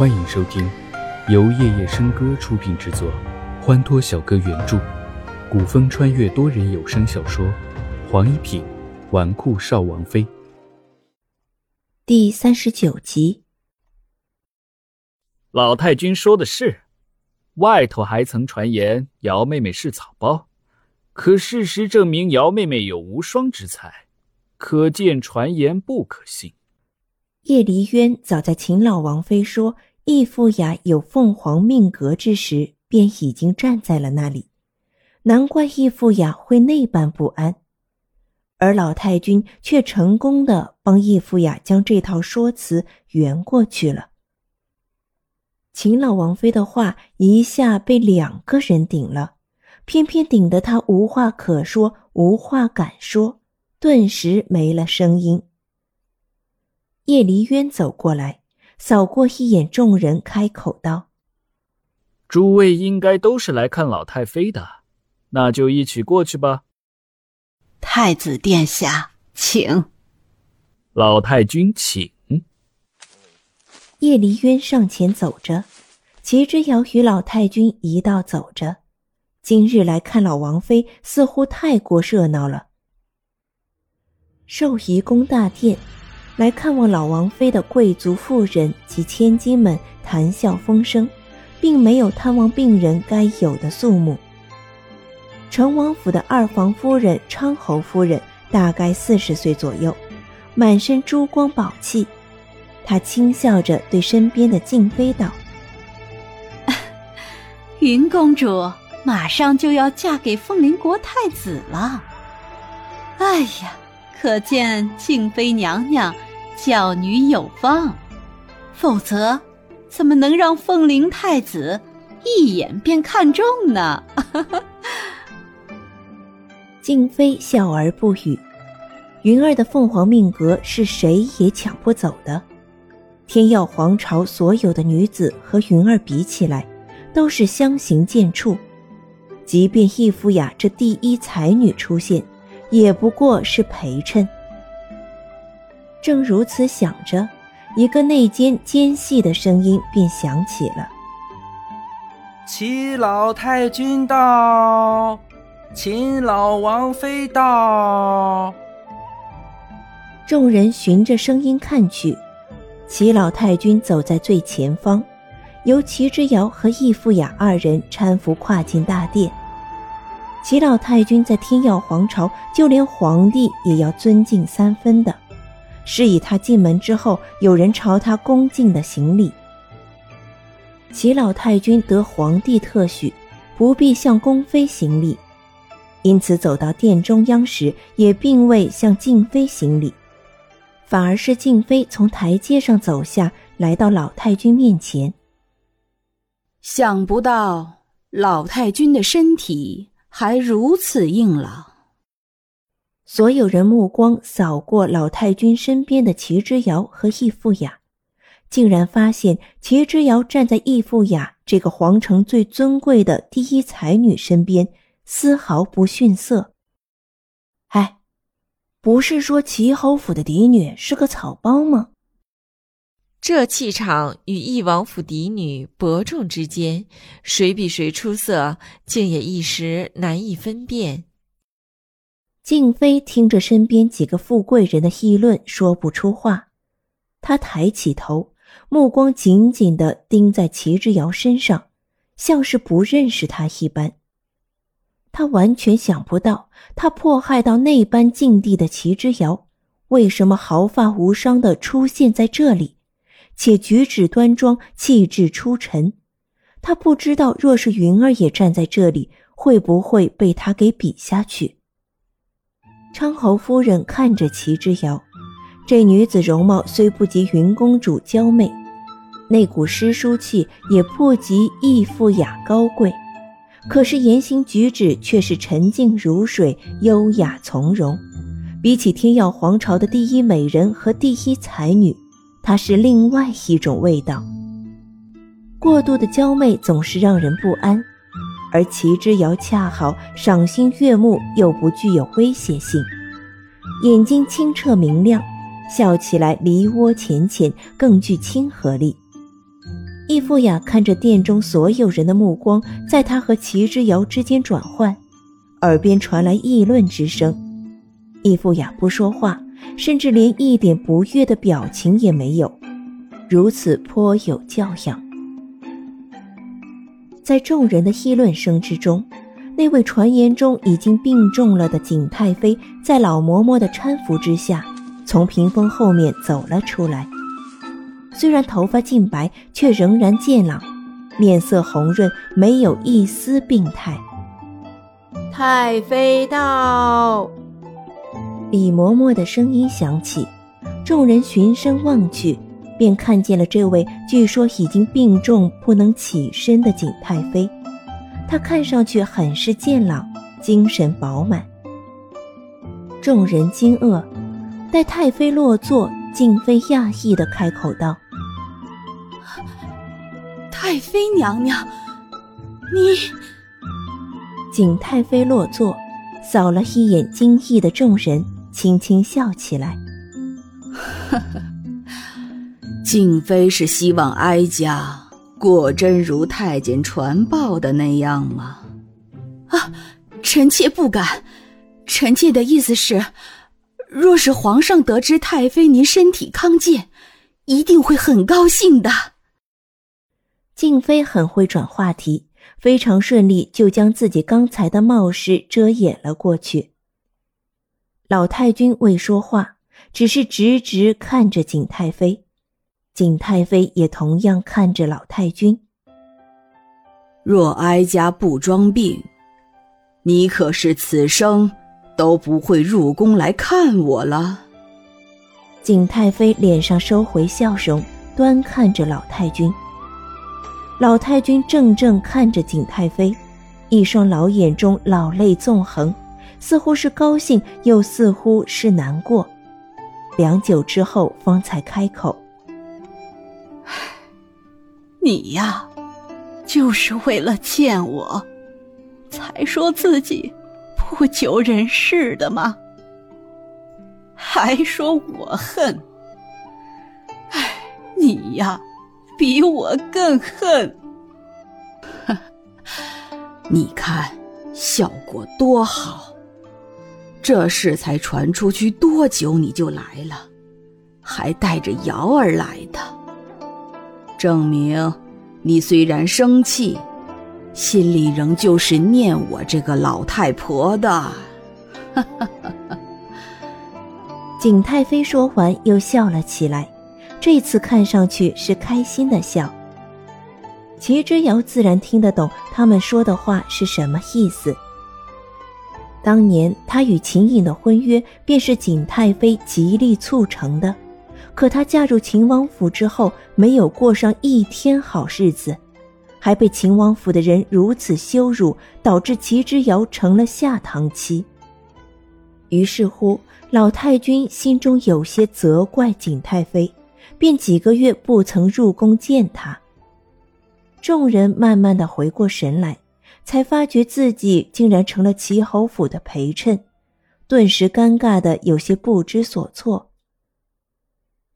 欢迎收听，由夜夜笙歌出品制作，欢脱小哥原著，古风穿越多人有声小说《黄一品纨绔少王妃》第三十九集。老太君说的是，外头还曾传言姚妹妹是草包，可事实证明姚妹妹有无双之才，可见传言不可信。叶离渊早在秦老王妃说。义父雅有凤凰命格之时，便已经站在了那里，难怪义父雅会那般不安，而老太君却成功的帮义父雅将这套说辞圆过去了。秦老王妃的话一下被两个人顶了，偏偏顶得他无话可说，无话敢说，顿时没了声音。叶离渊走过来。扫过一眼众人，开口道：“诸位应该都是来看老太妃的，那就一起过去吧。”太子殿下，请。老太君，请。叶离渊上前走着，齐之遥与老太君一道走着。今日来看老王妃，似乎太过热闹了。寿仪宫大殿。来看望老王妃的贵族妇人及千金们谈笑风生，并没有探望病人该有的肃穆。成王府的二房夫人昌侯夫人大概四十岁左右，满身珠光宝气。她轻笑着对身边的静妃道：“云公主马上就要嫁给凤临国太子了。哎呀，可见静妃娘娘。”教女有方，否则怎么能让凤灵太子一眼便看中呢？静妃笑而不语。云儿的凤凰命格是谁也抢不走的。天耀皇朝所有的女子和云儿比起来，都是相形见绌。即便易夫雅这第一才女出现，也不过是陪衬。正如此想着，一个内奸奸细的声音便响起了：“齐老太君到，秦老王妃到。”众人循着声音看去，齐老太君走在最前方，由齐之遥和易富雅二人搀扶跨进大殿。齐老太君在天耀皇朝，就连皇帝也要尊敬三分的。是以他进门之后，有人朝他恭敬的行礼。齐老太君得皇帝特许，不必向宫妃行礼，因此走到殿中央时，也并未向静妃行礼，反而是静妃从台阶上走下来到老太君面前。想不到老太君的身体还如此硬朗。所有人目光扫过老太君身边的齐之遥和易富雅，竟然发现齐之遥站在易富雅这个皇城最尊贵的第一才女身边，丝毫不逊色。哎，不是说齐侯府的嫡女是个草包吗？这气场与翼王府嫡女伯仲之间，谁比谁出色，竟也一时难以分辨。静妃听着身边几个富贵人的议论，说不出话。她抬起头，目光紧紧地盯在齐之遥身上，像是不认识他一般。他完全想不到，他迫害到那般境地的齐之遥，为什么毫发无伤地出现在这里，且举止端庄，气质出尘。他不知道，若是云儿也站在这里，会不会被他给比下去。昌侯夫人看着齐之遥，这女子容貌虽不及云公主娇媚，那股诗书气也不及易富雅高贵，可是言行举止却是沉静如水，优雅从容。比起天耀皇朝的第一美人和第一才女，她是另外一种味道。过度的娇媚总是让人不安。而齐之遥恰好赏心悦目，又不具有威胁性，眼睛清澈明亮，笑起来梨涡浅浅，更具亲和力。易富雅看着殿中所有人的目光在他和齐之遥之间转换，耳边传来议论之声。易富雅不说话，甚至连一点不悦的表情也没有，如此颇有教养。在众人的议论声之中，那位传言中已经病重了的景太妃，在老嬷嬷的搀扶之下，从屏风后面走了出来。虽然头发尽白，却仍然健朗，面色红润，没有一丝病态。太妃到！李嬷嬷的声音响起，众人循声望去，便看见了这位据说已经病重不能起身的景太妃。她看上去很是健朗，精神饱满。众人惊愕，待太妃落座，静妃讶异的开口道。太妃娘娘，你……景太妃落座，扫了一眼惊异的众人，轻轻笑起来。呵呵，静妃是希望哀家果真如太监传报的那样吗？啊，臣妾不敢。臣妾的意思是，若是皇上得知太妃您身体康健，一定会很高兴的。静妃很会转话题，非常顺利就将自己刚才的冒失遮掩了过去。老太君未说话，只是直直看着景太妃，景太妃也同样看着老太君。若哀家不装病，你可是此生都不会入宫来看我了。景太妃脸上收回笑容，端看着老太君。老太君怔怔看着景太妃，一双老眼中老泪纵横，似乎是高兴，又似乎是难过。良久之后，方才开口：“你呀，就是为了见我，才说自己不久人世的吗？还说我恨？哎，你呀！”比我更恨，你看效果多好！这事才传出去多久，你就来了，还带着瑶儿来的，证明你虽然生气，心里仍旧是念我这个老太婆的。哈 景太妃说完，又笑了起来。这次看上去是开心的笑。齐之遥自然听得懂他们说的话是什么意思。当年他与秦颖的婚约便是景太妃极力促成的，可她嫁入秦王府之后，没有过上一天好日子，还被秦王府的人如此羞辱，导致齐之遥成了下堂妻。于是乎，老太君心中有些责怪景太妃。便几个月不曾入宫见她。众人慢慢的回过神来，才发觉自己竟然成了齐侯府的陪衬，顿时尴尬的有些不知所措。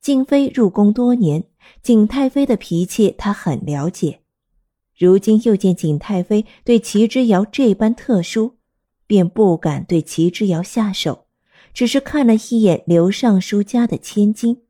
静妃入宫多年，景太妃的脾气她很了解，如今又见景太妃对齐之遥这般特殊，便不敢对齐之遥下手，只是看了一眼刘尚书家的千金。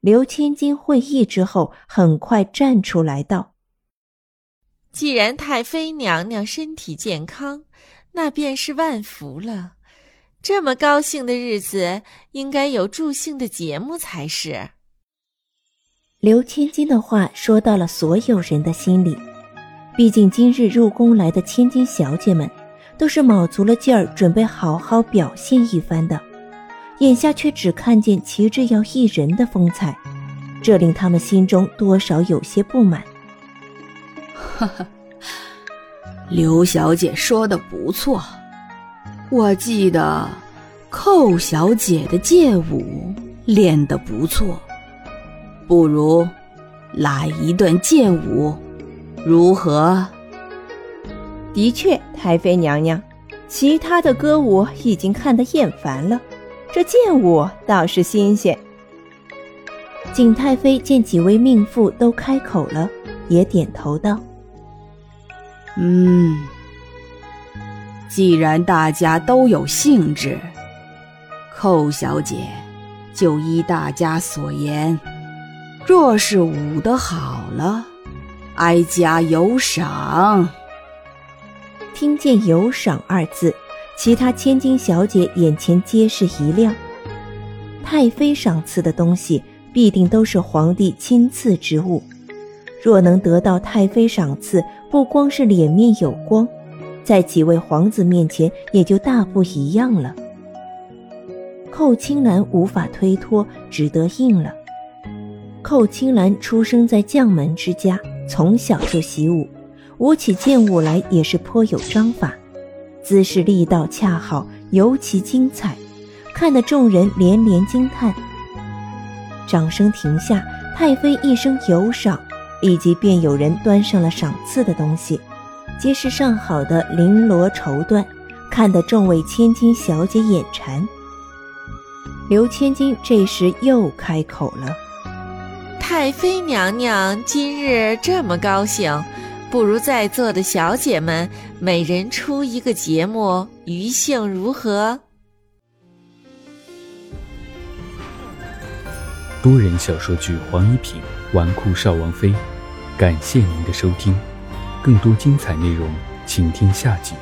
刘千金会意之后，很快站出来道：“既然太妃娘娘身体健康，那便是万福了。这么高兴的日子，应该有助兴的节目才是。”刘千金的话说到了所有人的心里。毕竟今日入宫来的千金小姐们，都是卯足了劲儿准备好好表现一番的。眼下却只看见齐之遥一人的风采，这令他们心中多少有些不满。哈哈，刘小姐说的不错，我记得寇小姐的剑舞练得不错，不如来一段剑舞，如何？的确，太妃娘娘，其他的歌舞已经看得厌烦了。这剑舞倒是新鲜。景太妃见几位命妇都开口了，也点头道：“嗯，既然大家都有兴致，寇小姐就依大家所言，若是舞得好了，哀家有赏。”听见“有赏”二字，其他千金小姐眼前皆是一亮。太妃赏赐的东西。必定都是皇帝亲赐之物，若能得到太妃赏赐，不光是脸面有光，在几位皇子面前也就大不一样了。寇青兰无法推脱，只得应了。寇青兰出生在将门之家，从小就习武，舞起剑舞来也是颇有章法，姿势力道恰好，尤其精彩，看得众人连连惊叹。掌声停下，太妃一声有赏，立即便有人端上了赏赐的东西，皆是上好的绫罗绸缎，看得众位千金小姐眼馋。刘千金这时又开口了：“太妃娘娘今日这么高兴，不如在座的小姐们每人出一个节目，余兴如何？”多人小说剧《黄一品纨绔少王妃》，感谢您的收听，更多精彩内容，请听下集。